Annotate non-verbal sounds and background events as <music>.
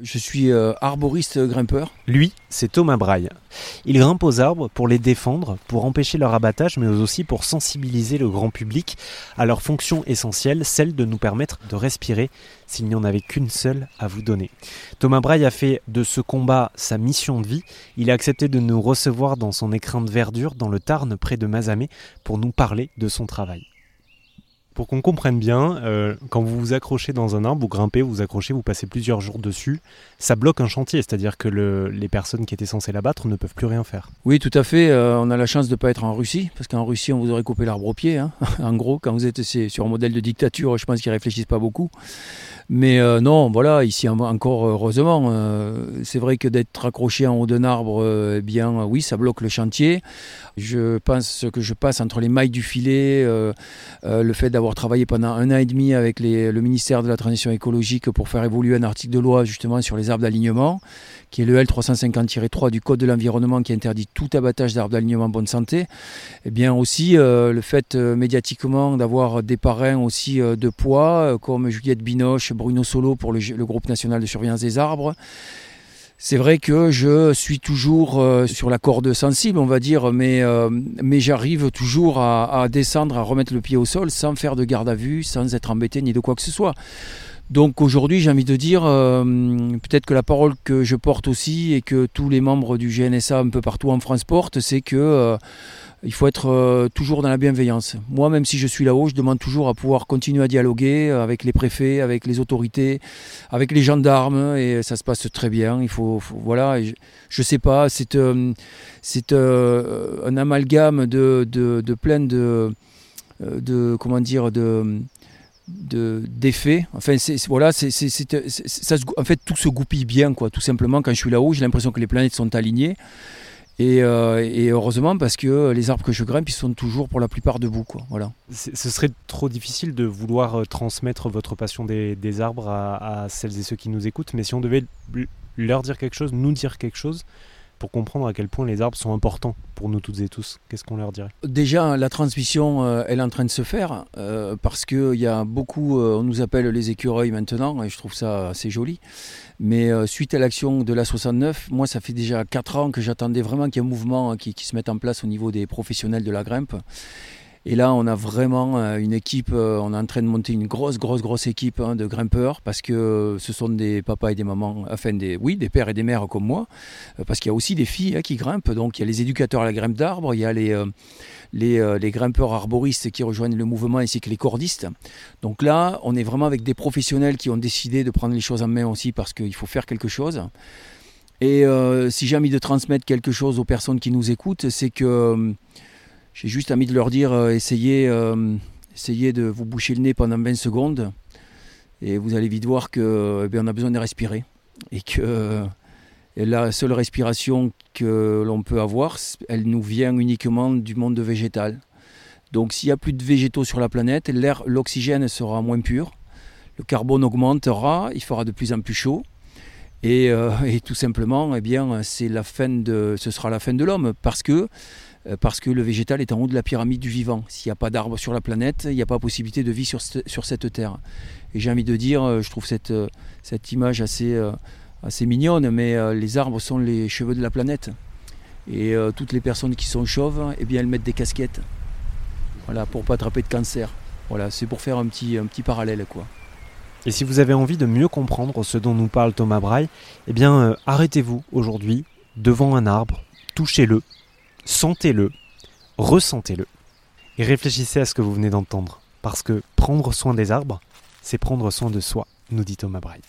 Je suis euh, arboriste grimpeur. Lui, c'est Thomas Braille. Il grimpe aux arbres pour les défendre, pour empêcher leur abattage, mais aussi pour sensibiliser le grand public à leur fonction essentielle, celle de nous permettre de respirer s'il n'y en avait qu'une seule à vous donner. Thomas Braille a fait de ce combat sa mission de vie. Il a accepté de nous recevoir dans son écrin de verdure dans le Tarn près de Mazamet pour nous parler de son travail pour qu'on comprenne bien, euh, quand vous vous accrochez dans un arbre, vous grimpez, vous vous accrochez, vous passez plusieurs jours dessus, ça bloque un chantier, c'est-à-dire que les personnes qui étaient censées l'abattre ne peuvent plus rien faire. Oui, tout à fait. Euh, on a la chance de ne pas être en Russie, parce qu'en Russie, on vous aurait coupé l'arbre au pied. Hein. <laughs> en gros, quand vous êtes sur un modèle de dictature, je pense qu'ils réfléchissent pas beaucoup. Mais euh, non, voilà, ici encore heureusement, c'est vrai que d'être accroché en haut d'un arbre, eh bien oui, ça bloque le chantier. Je pense que je passe entre les mailles du filet, le fait d'avoir travaillé pendant un an et demi avec le ministère de la Transition écologique pour faire évoluer un article de loi justement sur les arbres d'alignement, qui est le L350-3 du Code de l'environnement qui interdit tout abattage d'arbres d'alignement bonne santé. Et eh bien aussi euh, le fait euh, médiatiquement d'avoir des parrains aussi euh, de poids, comme Juliette Binoche, Bruno Solo pour le groupe national de surveillance des arbres. C'est vrai que je suis toujours euh, sur la corde sensible, on va dire, mais, euh, mais j'arrive toujours à, descendre, à remettre le pied au sol sans faire de garde à vue, sans être embêté ni de quoi que ce soit. Donc aujourd'hui, j'ai envie de dire, euh, peut-être que la parole que je porte aussi et que tous les membres du GNSA un peu partout en France portent, c'est que il faut être euh, toujours dans la bienveillance. Moi, même si je suis là-haut, je demande toujours à pouvoir continuer à dialoguer avec les préfets, avec les autorités, avec les gendarmes, et ça se passe très bien. Il faut, voilà, je, ne sais pas, c'est euh, euh, un amalgame de, plein de, comment dire de d'effets. enfin, voilà, en fait, tout se goupille bien, quoi. Tout simplement, quand je suis là-haut, j'ai l'impression que les planètes sont alignées. Euh, et, heureusement parce que les arbres que je grimpe, ils sont toujours pour la plupart debout. Voilà. Ce serait trop difficile de vouloir euh, transmettre votre passion des, arbres à, celles et ceux qui nous écoutent, mais si on devait leur dire quelque chose, nous dire quelque chose, pour comprendre à quel point les arbres sont importants pour nous toutes et tous Qu'est-ce qu'on leur dirait? Déjà, la transmission, euh, elle est en train de se faire euh, parce qu'il y a beaucoup, euh, on nous appelle les écureuils maintenant, et je trouve ça assez joli. Mais suite à l'action de la 69, moi, ça fait déjà 4 ans que j'attendais vraiment qu'il y ait un mouvement qui, qui se mette en place au niveau des professionnels de la grimpe. Et là, on a vraiment euh, une équipe, euh, on est en train de monter une grosse, grosse, grosse équipe hein, de grimpeurs parce que ce sont des papas et des mamans, enfin, des, oui, des pères et des mères comme moi, euh, parce qu'il y a aussi des filles hein, qui grimpent. Donc, il y a les éducateurs à la grimpe d'arbres, il y a les, les, grimpeurs arboristes qui rejoignent le mouvement ainsi que les cordistes. Donc là, on est vraiment avec des professionnels qui ont décidé de prendre les choses en main aussi parce qu'il faut faire quelque chose. Et si j'ai envie de transmettre quelque chose aux personnes qui nous écoutent, c'est que j'ai juste envie de leur dire euh, essayez, euh, essayez de vous boucher le nez pendant 20 secondes et vous allez vite voir qu'on eh a besoin de respirer et que la seule respiration que l'on peut avoir, elle nous vient uniquement du monde végétal. Donc s'il n'y a plus de végétaux sur la planète, l'air, l'oxygène sera moins pur, le carbone augmentera, il fera de plus en plus chaud. Et, euh, tout simplement, eh bien, c'est la fin de, ce sera la fin de l'homme parce que euh, parce que le végétal est en haut de la pyramide du vivant. S'il n'y a pas d'arbres sur la planète, il n'y a pas possibilité de vie sur, sur cette terre. Et j'ai envie de dire, euh, je trouve cette, euh, cette image assez, assez mignonne, mais les arbres sont les cheveux de la planète. Et toutes les personnes qui sont chauves, eh bien, elles mettent des casquettes. Voilà, pour pas attraper de cancer. Voilà, c'est pour faire un petit, un petit parallèle, quoi. Et si vous avez envie de mieux comprendre ce dont nous parle Thomas Braille, eh bien, arrêtez-vous aujourd'hui devant un arbre, touchez-le, sentez-le, ressentez-le, et réfléchissez à ce que vous venez d'entendre, parce que prendre soin des arbres, c'est prendre soin de soi, nous dit Thomas Braille.